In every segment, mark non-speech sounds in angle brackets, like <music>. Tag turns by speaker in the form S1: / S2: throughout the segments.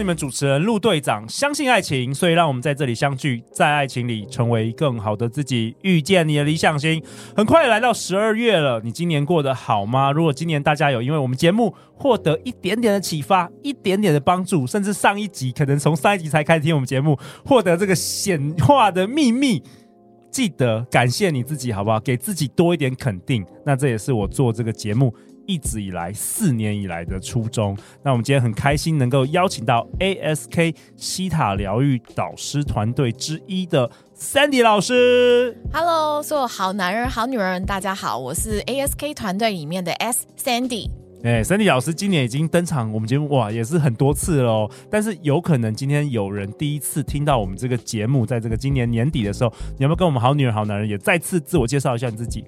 S1: 你们主持人陆队长。相信爱情，所以让我们在这里相聚，在爱情里成为更好的自己，遇见你的理想型。很快来到十二月了，你今年过得好吗？如果今年大家有因为我们节目获得一点点的启发，一点点的帮助，甚至上一集可能从上一集才开始听我们节目，获得这个显化的秘密，记得感谢你自己，好不好？给自己多一点肯定。那这也是我做这个节目。一直以来，四年以来的初衷。那我们今天很开心能够邀请到 ASK 西塔疗愈导师团队之一的 Sandy 老师。
S2: Hello，所有好男人、好女人，大家好，我是 ASK 团队里面的 S Sandy。
S1: 哎，Sandy 老师今年已经登场我们节目哇，也是很多次了哦。但是有可能今天有人第一次听到我们这个节目，在这个今年年底的时候，你要不要跟我们好女人、好男人也再次自我介绍一下你自己？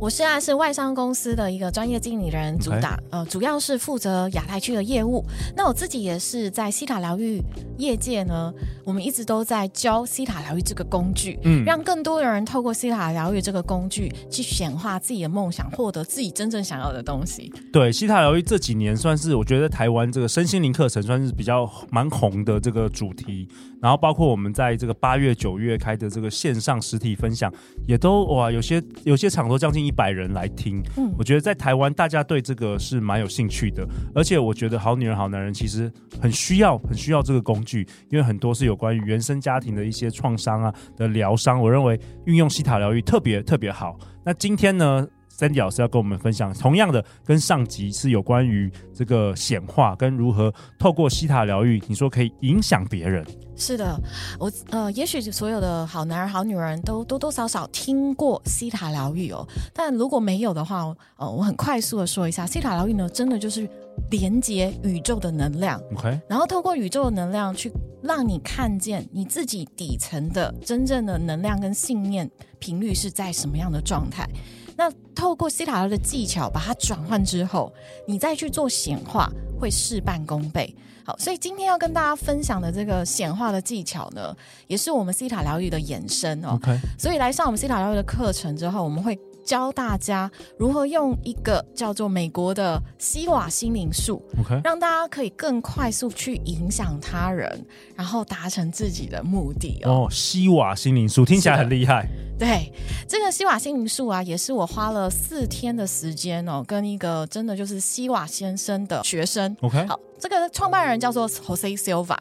S2: 我现在是外商公司的一个专业经理人，主打.呃，主要是负责亚太区的业务。那我自己也是在西塔疗愈业界呢，我们一直都在教西塔疗愈这个工具，嗯，让更多的人透过西塔疗愈这个工具去显化自己的梦想，获得自己真正想要的东西。
S1: 对，西塔疗愈这几年算是我觉得台湾这个身心灵课程算是比较蛮红的这个主题。然后包括我们在这个八月、九月开的这个线上实体分享，也都哇，有些有些场都将近一百人来听。嗯，我觉得在台湾大家对这个是蛮有兴趣的，而且我觉得好女人、好男人其实很需要、很需要这个工具，因为很多是有关于原生家庭的一些创伤啊的疗伤，我认为运用西塔疗愈特别特别好。那今天呢，Sandy 老师要跟我们分享，同样的跟上集是有关于这个显化跟如何透过西塔疗愈，你说可以影响别人。
S2: 是的，我呃，也许所有的好男人、好女人都多多少少听过西塔疗愈哦，但如果没有的话，呃，我很快速的说一下，西塔疗愈呢，真的就是连接宇宙的能量
S1: ，OK，
S2: 然后透过宇宙的能量去让你看见你自己底层的真正的能量跟信念频率是在什么样的状态。那透过西塔疗的技巧把它转换之后，你再去做显化，会事半功倍。好，所以今天要跟大家分享的这个显化的技巧呢，也是我们西塔疗愈的延伸哦。
S1: OK，
S2: 所以来上我们西塔疗愈的课程之后，我们会教大家如何用一个叫做美国的西瓦心灵术
S1: ，OK，
S2: 让大家可以更快速去影响他人，然后达成自己的目的哦。
S1: 哦，西瓦心灵术听起来很厉害。
S2: 对，这个西瓦心灵术啊，也是我花了四天的时间哦，跟一个真的就是西瓦先生的学生。
S1: OK，
S2: 好，这个创办人叫做 Jose Silva。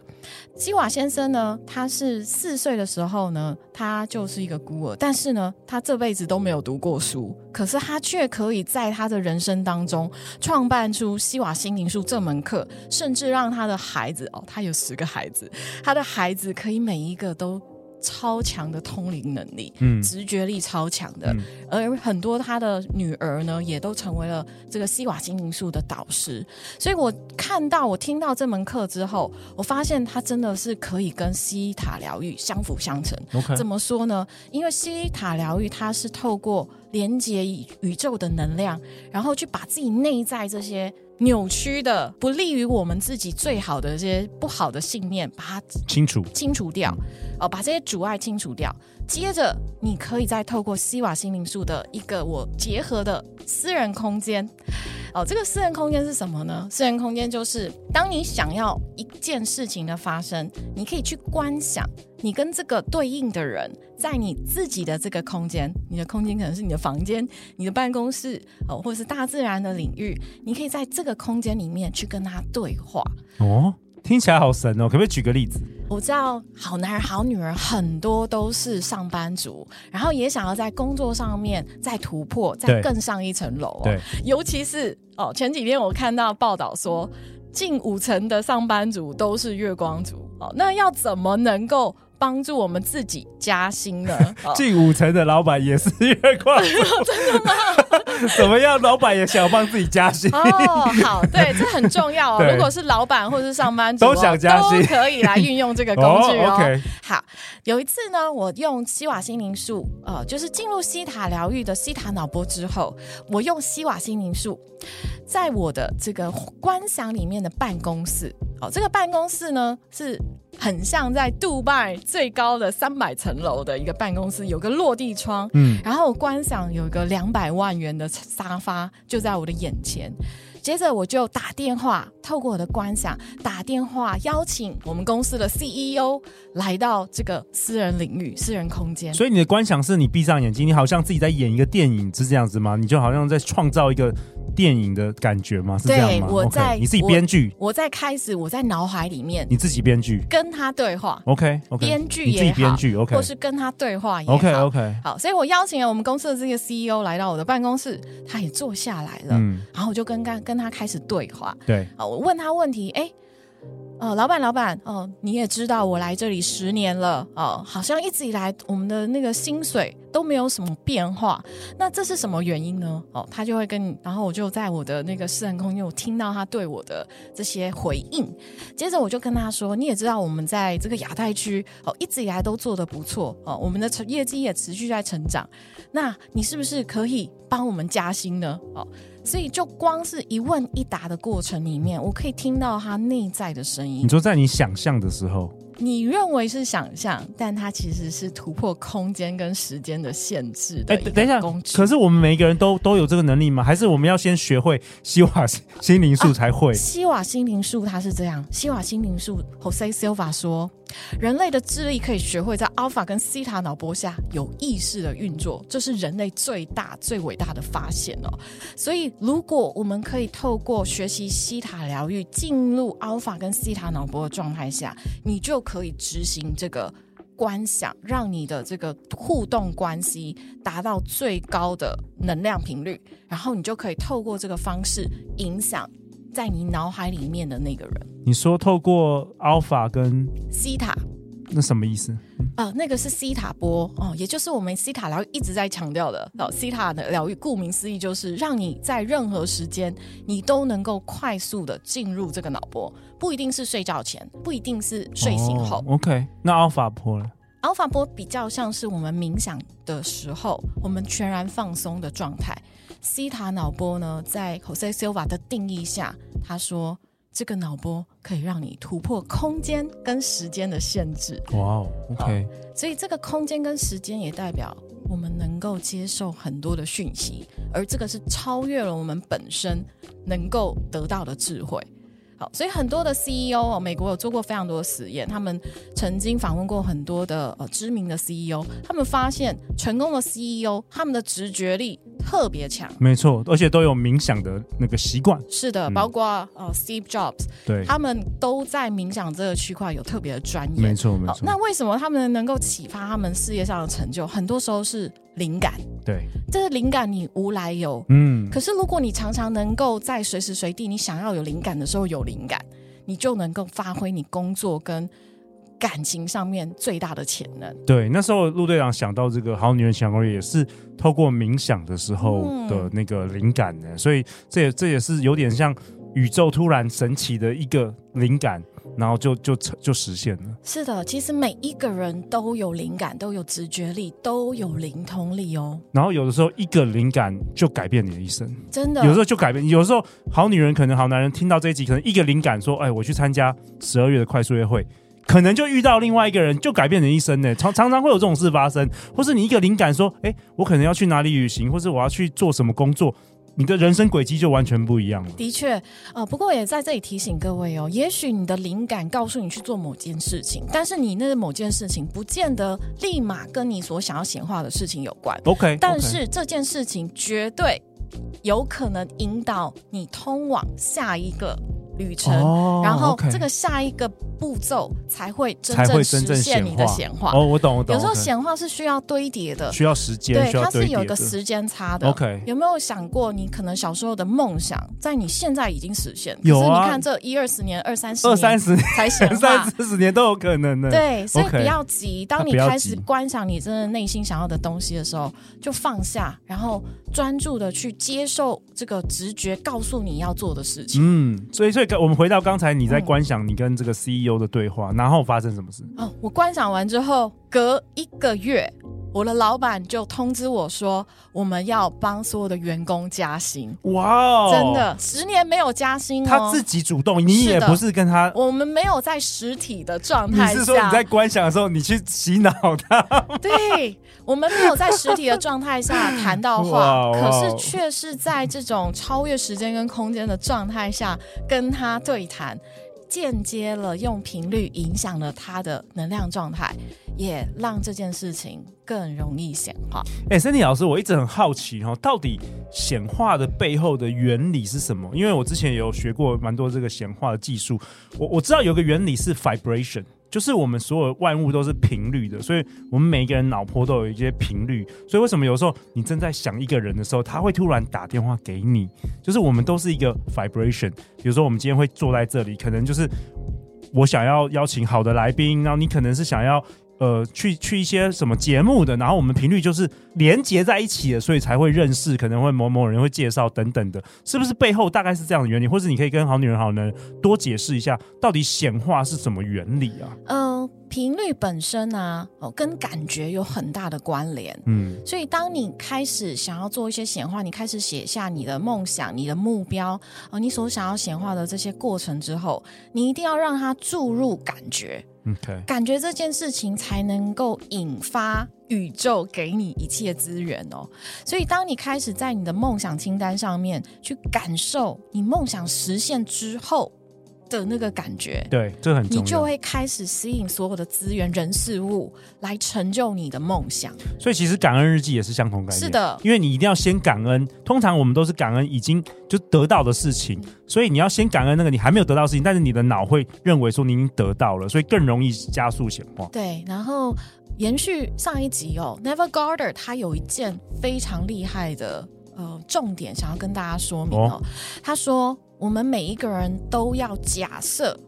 S2: 西瓦先生呢，他是四岁的时候呢，他就是一个孤儿，但是呢，他这辈子都没有读过书，可是他却可以在他的人生当中创办出西瓦心灵术这门课，甚至让他的孩子哦，他有十个孩子，他的孩子可以每一个都。超强的通灵能力，嗯，直觉力超强的，嗯、而很多他的女儿呢，也都成为了这个西瓦心灵术的导师。所以我看到，我听到这门课之后，我发现它真的是可以跟西塔疗愈相辅相成。怎么说呢？因为西塔疗愈它是透过连接宇宙的能量，然后去把自己内在这些。扭曲的、不利于我们自己最好的这些不好的信念，把它
S1: 清除、
S2: 清除掉，哦，把这些阻碍清除掉。接着，你可以再透过西瓦心灵术的一个我结合的私人空间。哦，这个私人空间是什么呢？私人空间就是当你想要一件事情的发生，你可以去观想你跟这个对应的人在你自己的这个空间，你的空间可能是你的房间、你的办公室哦，或者是大自然的领域，你可以在这个空间里面去跟他对话。
S1: 哦，听起来好神哦！可不可以举个例子？
S2: 我知道好男人、好女人很多都是上班族，然后也想要在工作上面再突破、再更上一层楼哦。
S1: 对，
S2: 尤其是哦，前几天我看到报道说，近五成的上班族都是月光族哦。那要怎么能够帮助我们自己加薪呢？<laughs>
S1: 近五成的老板也是月光族，<laughs>
S2: 真的吗？<laughs>
S1: 怎么样？老板也想要帮自己加薪
S2: 哦。好，对，这很重要哦。<laughs> 如果是老板或者是上班族，
S1: 都想加薪，
S2: 都可以来运用这个 <laughs> 工具哦。
S1: 哦 okay、
S2: 好，有一次呢，我用西瓦心灵术，呃，就是进入西塔疗愈的西塔脑波之后，我用西瓦心灵术，在我的这个观想里面的办公室，哦，这个办公室呢是。很像在杜拜最高的三百层楼的一个办公室，有个落地窗，嗯，然后我观赏有一个两百万元的沙发就在我的眼前，接着我就打电话，透过我的观想打电话邀请我们公司的 CEO 来到这个私人领域、私人空间。
S1: 所以你的观想是你闭上眼睛，你好像自己在演一个电影，是这样子吗？你就好像在创造一个。电影的感觉吗？是这样吗？
S2: 对，我在
S1: okay, 你自己编剧，
S2: 我在开始，我在脑海里面，
S1: 你自己编剧，
S2: 跟他对话。
S1: OK，编
S2: 剧也好，
S1: 剧 OK，
S2: 或是跟他对话也好。
S1: OK OK，
S2: 好，所以我邀请了我们公司的这个 CEO 来到我的办公室，他也坐下来了，嗯，然后我就跟跟跟他开始对话。
S1: 对，
S2: 啊，我问他问题，哎。哦，老板，老板，哦，你也知道我来这里十年了，哦，好像一直以来我们的那个薪水都没有什么变化，那这是什么原因呢？哦，他就会跟你，然后我就在我的那个私人空间，我听到他对我的这些回应，接着我就跟他说，你也知道我们在这个亚太区，哦，一直以来都做得不错，哦，我们的业绩也持续在成长，那你是不是可以帮我们加薪呢？哦。所以，就光是一问一答的过程里面，我可以听到他内在的声音。
S1: 你说，在你想象的时候。
S2: 你认为是想象，但它其实是突破空间跟时间的限制的。哎，等一下，
S1: 可是我们每一个人都都有这个能力吗？还是我们要先学会西瓦心灵术才会？啊、
S2: 西瓦心灵术它是这样，西瓦心灵术，Jose Silva 说，人类的智力可以学会在 Alpha 跟西塔脑波下有意识的运作，这是人类最大最伟大的发现哦。所以，如果我们可以透过学习西塔疗愈，进入 Alpha 跟西塔脑波的状态下，你就。可以执行这个观想，让你的这个互动关系达到最高的能量频率，然后你就可以透过这个方式影响在你脑海里面的那个人。
S1: 你说透过 Alpha 跟
S2: 西塔。
S1: 那什么意思？
S2: 啊、呃，那个是西塔波哦，也就是我们西塔疗愈一直在强调的哦。西塔的疗愈，顾名思义就是让你在任何时间，你都能够快速的进入这个脑波，不一定是睡觉前，不一定是睡醒后。
S1: 哦、OK，那 Alpha 波呢
S2: ？Alpha 波比较像是我们冥想的时候，我们全然放松的状态。西塔脑波呢，在 Jose Silva 的定义下，他说。这个脑波可以让你突破空间跟时间的限制。
S1: 哇哦，OK。
S2: 所以这个空间跟时间也代表我们能够接受很多的讯息，而这个是超越了我们本身能够得到的智慧。好，所以很多的 CEO，美国有做过非常多的实验，他们曾经访问过很多的呃知名的 CEO，他们发现成功的 CEO，他们的直觉力特别强，
S1: 没错，而且都有冥想的那个习惯。
S2: 是的，包括呃 Steve Jobs，
S1: 对，
S2: 他们都在冥想这个区块有特别的专业。
S1: 没错，没错。
S2: 那为什么他们能够启发他们事业上的成就？很多时候是灵感。
S1: 对，
S2: 这个灵感你无来由，嗯，可是如果你常常能够在随时随地你想要有灵感的时候有灵感，你就能够发挥你工作跟感情上面最大的潜能。
S1: 对，那时候陆队长想到这个好女人想攻略也是透过冥想的时候的那个灵感的，嗯，所以这也这也是有点像宇宙突然神奇的一个灵感。然后就就就实现了。
S2: 是的，其实每一个人都有灵感，都有直觉力，都有灵通力哦。
S1: 然后有的时候一个灵感就改变你的一生，
S2: 真的。
S1: 有时候就改变，有时候好女人可能好男人听到这一集，可能一个灵感说：“哎，我去参加十二月的快速约会，可能就遇到另外一个人，就改变你一生呢。”常常常会有这种事发生，或是你一个灵感说：“哎，我可能要去哪里旅行，或是我要去做什么工作。”你的人生轨迹就完全不一样了。
S2: 的确，呃，不过也在这里提醒各位哦，也许你的灵感告诉你去做某件事情，但是你那个某件事情不见得立马跟你所想要显化的事情有关。
S1: OK，
S2: 但是这件事情绝对有可能引导你通往下一个旅程，
S1: 哦，
S2: 然后这个下一个步骤才会真正实现你的显化。
S1: 哦，我懂，我懂。
S2: 有时候显化是需要堆叠的，
S1: 需要
S2: 时
S1: 间，对，
S2: 它是有一
S1: 个
S2: 时间差的。
S1: OK
S2: 有没有想过，你可能小时候的梦想，在你现在已经实现？
S1: 有
S2: 你看这一二十年、二三十年、
S1: 二三十年
S2: 才显化 <laughs>
S1: 三。四十年都有可能的。
S2: 对，所以不要急。当你开始观想你真的内心想要的东西的时候，就放下，然后专注的去接受这个直觉告诉你要做的事情。
S1: 嗯，所以所以我们回到刚才你在观想你跟这个 CEO 的对话，然后发生什么事？
S2: 哦，我观想完之后，隔一个月，我的老板就通知我说，我们要帮所有的员工加薪。
S1: 哇哦，
S2: 真的，十年没有加薪哦。
S1: 他自己主动，你也不是跟他，
S2: 我们没有在实体的
S1: 状
S2: 态下。
S1: 是说你在观想的时候，你去洗脑他？<laughs>
S2: 对，我们没有在实体的状态下谈到
S1: 话，
S2: 可是却是在这种超越时间跟空间的状态下跟他对谈，间接了用频率影响了他的能量状态，也让这件事情更容易显化。
S1: 哎、欸，森迪老师，我一直很好奇哈，到底显化的背后的原理是什么？因为我之前有学过蛮多这个显化的技术，我我知道有个原理是 vibration。就是我们所有万物都是频率的，所以我们每一个人脑波都有一些频率。所以为什么有时候你正在想一个人的时候，他会突然打电话给你？就是我们都是一个 vibration。比如说我们今天会坐在这里，可能就是我想要邀请好的来宾，然后你可能是想要。呃，去去一些什么节目的，然后我们频率就是连接在一起的，所以才会认识，可能会某某人会介绍等等的，是不是背后大概是这样的原理？或者你可以跟好女人好男人多解释一下，到底显化是什么原理啊？
S2: 嗯、呃，频率本身啊，哦，跟感觉有很大的关联。嗯，所以当你开始想要做一些显化，你开始写下你的梦想、你的目标，呃，你所想要显化的这些过程之后，你一定要让它注入感觉。
S1: Okay.
S2: 感觉这件事情才能够引发宇宙给你一切资源哦。所以，当你开始在你的梦想清单上面去感受你梦想实现之后的那个感觉，
S1: 对，这很重要。
S2: 你就会开始吸引所有的资源、人、事物来成就你的梦想。
S1: 所以，其实感恩日记也是相同概念。
S2: 是的，
S1: 因为你一定要先感恩。通常我们都是感恩已经就得到的事情，所以你要先感恩那个你还没有得到的事情，但是你的脑会认为说你已经得到了，所以更容易加速显化。
S2: 对，然后延续上一集哦，Neville Goddard 他有一件非常厉害的呃重点想要跟大家说明哦，哦他说。我们每一个人都要假设，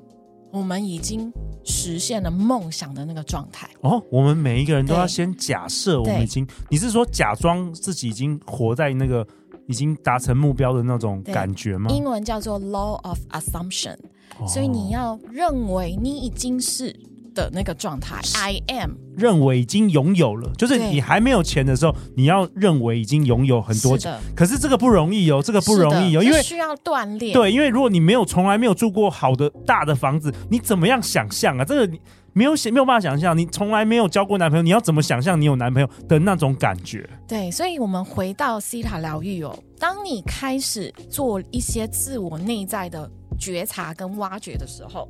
S2: 我们已经实现了梦想的那个状态。
S1: 哦，我们每一个人都要先假设我们已经，你是说假装自己已经活在那个已经达成目标的那种感觉吗？
S2: 英文叫做 Law of Assumption，哦，所以你要认为你已经是。的那个状态，I am
S1: 认为已经拥有了，就是你还没有钱的时候，你要认为已经拥有很多钱。可是这个不容易哦，这个不容易哦，因为
S2: 需要锻炼。
S1: 对，因为如果你没有从来没有住过好的大的房子，你怎么样想象啊？这个你没有想没有办法想象，你从来没有交过男朋友，你要怎么想象你有男朋友的那种感觉？
S2: 对，所以我们回到西塔疗愈哦，当你开始做一些自我内在的觉察跟挖掘的时候。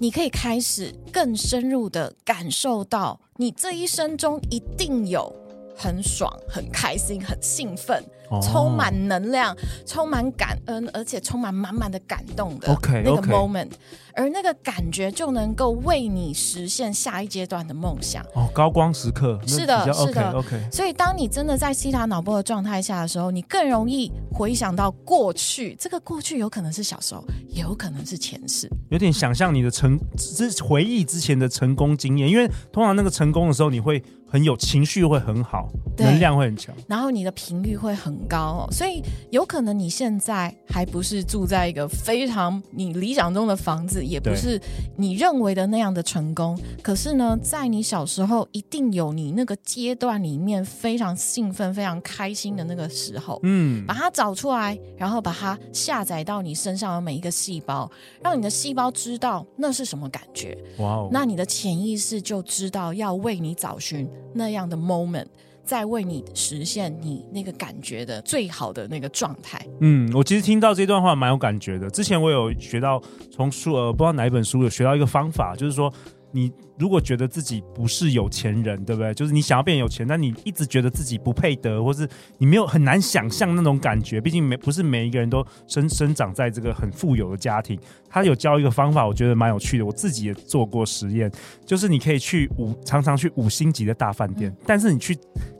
S2: 你可以开始更深入的感受到，你这一生中一定有很爽、很开心、很兴奋。充满能量，充满感恩，而且充满满满的感动的那个 moment，okay, 而那个感觉就能够为你实现下一阶段的梦想。
S1: 哦，高光时刻，
S2: 是的，是的
S1: ，OK.
S2: 所以当你真的在西塔脑波的状态下的时候，你更容易回想到过去。这个过去有可能是小时候，也有可能是前世。
S1: 有点想象你的成之回忆之前的成功经验，因为通常那个成功的时候，你会。很有情绪，会很好，能量会很强，
S2: 然后你的频率会很高哦，所以有可能你现在还不是住在一个非常你理想中的房子，也不是你认为的那样的成功。可是呢，在你小时候一定有你那个阶段里面非常兴奋、非常开心的那个时候，嗯，把它找出来，然后把它下载到你身上的每一个细胞，让你的细胞知道那是什么感觉。哇哦，那你的潜意识就知道要为你找寻。那样的 moment，在为你实现你那个感觉的最好的那个状态。
S1: 嗯，我其实听到这段话蛮有感觉的。之前我有学到从书呃，不知道哪一本书有学到一个方法，就是说你如果觉得自己不是有钱人，对不对？就是你想要变有钱，但你一直觉得自己不配得，或是你没有很难想象那种感觉。毕竟每不是每一个人都生生长在这个很富有的家庭。他有教一个方法，我觉得蛮有趣的。我自己也做过实验，就是你可以去五常常去五星级的大饭店，但是你去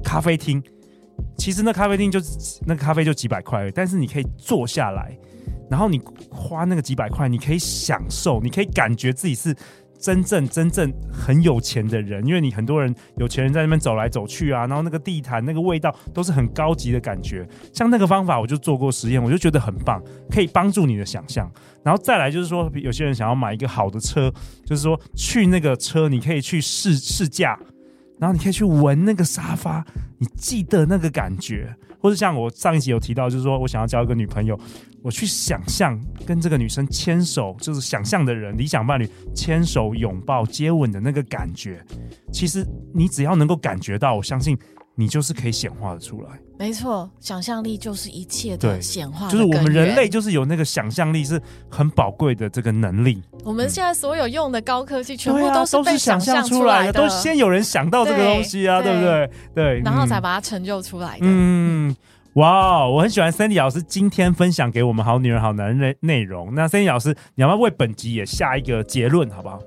S1: 咖啡厅，其实那咖啡厅就那个咖啡就几百块，但是你可以坐下来，然后你花那个几百块，你可以享受，你可以感觉自己是。真正真正很有钱的人，因为你很多人有钱人在那边走来走去啊，然后那个地毯那个味道都是很高级的感觉。像那个方法，我就做过实验，我就觉得很棒，可以帮助你的想象。然后再来就是说，有些人想要买一个好的车，就是说去那个车，你可以去试试驾，然后你可以去闻那个沙发，你记得那个感觉。或者像我上一集有提到，就是说我想要交一个女朋友，我去想象跟这个女生牵手，就是想象的人，理想伴侣牵手、拥抱、接吻的那个感觉。其实你只要能够感觉到，我相信你就是可以显化的出来。
S2: 没错，想象力就是一切的显化的。
S1: 就是我们人类就是有那个想象力，是很宝贵的这个能力。
S2: 我们现在所有用的高科技，全部都是被想象出来的，
S1: 都先有人想到这个东西啊，对，对不对？对，
S2: 然后才把它成就出来的。
S1: 嗯，哇，我很喜欢 Sandy 老师今天分享给我们好女人好男人的内容。那 Sandy 老师，你要不要为本集也下一个结论，好不好？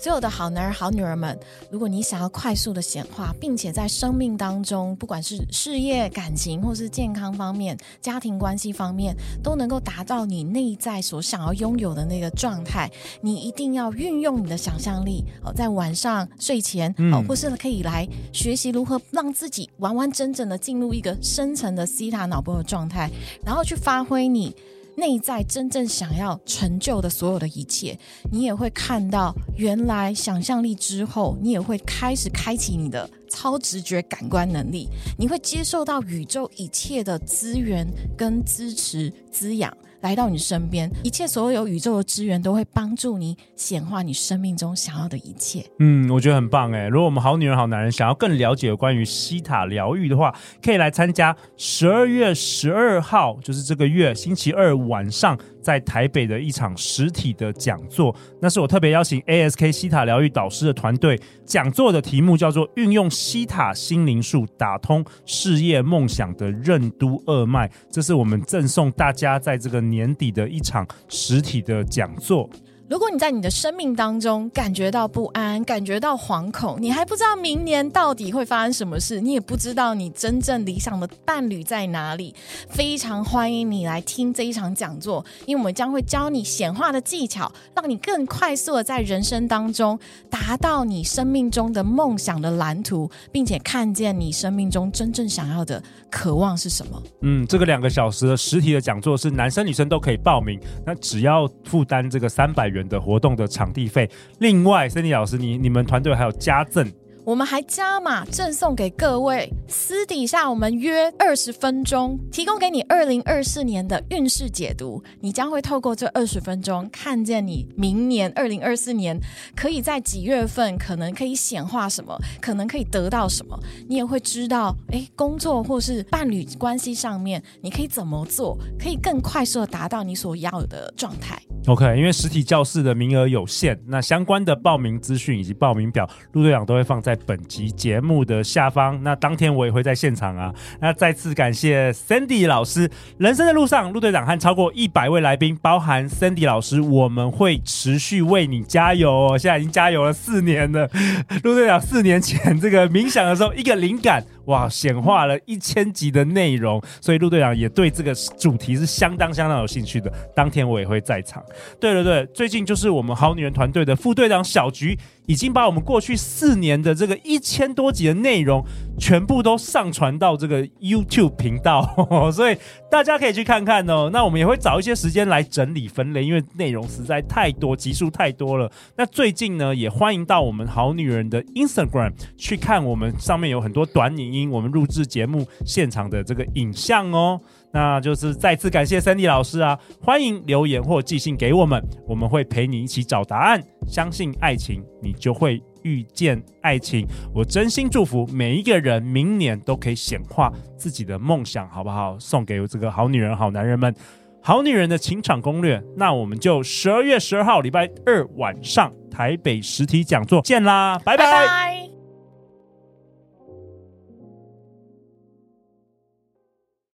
S2: 所有的好男人、好女人们，如果你想要快速的显化，并且在生命当中，不管是事业、感情，或是健康方面、家庭关系方面，都能够达到你内在所想要拥有的那个状态，你一定要运用你的想象力哦，在晚上睡前哦，或是可以来学习如何让自己完完整整的进入一个深层的西塔脑波的状态，然后去发挥你。内在真正想要成就的所有的一切，你也会看到。原来想象力之后，你也会开始开启你的超直觉感官能力，你会接受到宇宙一切的资源跟支持滋养。来到你身边，一切所有宇宙的资源都会帮助你显化你生命中想要的一切。
S1: 嗯，我觉得很棒诶。如果我们好女人好男人想要更了解有关于西塔疗愈的话，可以来参加十二月十二号，就是这个月星期二晚上。在台北的一场实体的讲座，那是我特别邀请 ASK 西塔疗愈导师的团队。讲座的题目叫做“运用西塔心灵术打通事业梦想的任督二脉”，这是我们赠送大家在这个年底的一场实体的讲座。
S2: 如果你在你的生命当中感觉到不安，感觉到惶恐，你还不知道明年到底会发生什么事，你也不知道你真正理想的伴侣在哪里，非常欢迎你来听这一场讲座，因为我们将会教你显化的技巧，让你更快速的在人生当中达到你生命中的梦想的蓝图，并且看见你生命中真正想要的渴望是什么。
S1: 嗯，这个两个小时的实体的讲座是男生女生都可以报名，那只要负担这个三百元。的活动的场地费，另外森迪老师，你你们团队还有加赠。
S2: 我们还加码赠送给各位，私底下我们约二十分钟，提供给你二零二四年的运势解读。你将会透过这二十分钟，看见你明年二零二四年可以在几月份，可能可以显化什么，可能可以得到什么。你也会知道，诶，工作或是伴侣关系上面，你可以怎么做，可以更快速的达到你所要的状态。
S1: OK，因为实体教室的名额有限，那相关的报名资讯以及报名表，陆队长都会放在本集节目的下方。那当天我也会在现场啊。那再次感谢 candy 老师。人生的路上，陆队长和超过一百位来宾，包含 candy 老师，我们会持续为你加油哦。现在已经加油了四年了。陆队长四年前这个冥想的时候，一个灵感。哇，显化了一千集的内容，所以陆队长也对这个主题是相当相当有兴趣的。当天我也会在场。对对对，最近就是我们好女人团队的副队长小菊。已经把我们过去四年的这个一千多集的内容全部都上传到这个 YouTube 频道，<laughs> 所以大家可以去看看哦。那我们也会找一些时间来整理分类，因为内容实在太多，集数太多了。那最近呢，也欢迎到我们好女人的 Instagram 去看，我们上面有很多短影音，我们录制节目现场的这个影像哦。那就是再次感谢 Sandy 老师啊，欢迎留言或寄信给我们，我们会陪你一起找答案。相信爱情，你就会遇见爱情。我真心祝福每一个人，明年都可以显化自己的梦想，好不好？送给这个好女人、好男人们。好女人的情场攻略。那我们就十二月十二号礼拜二晚上台北实体讲座见啦，拜拜。拜拜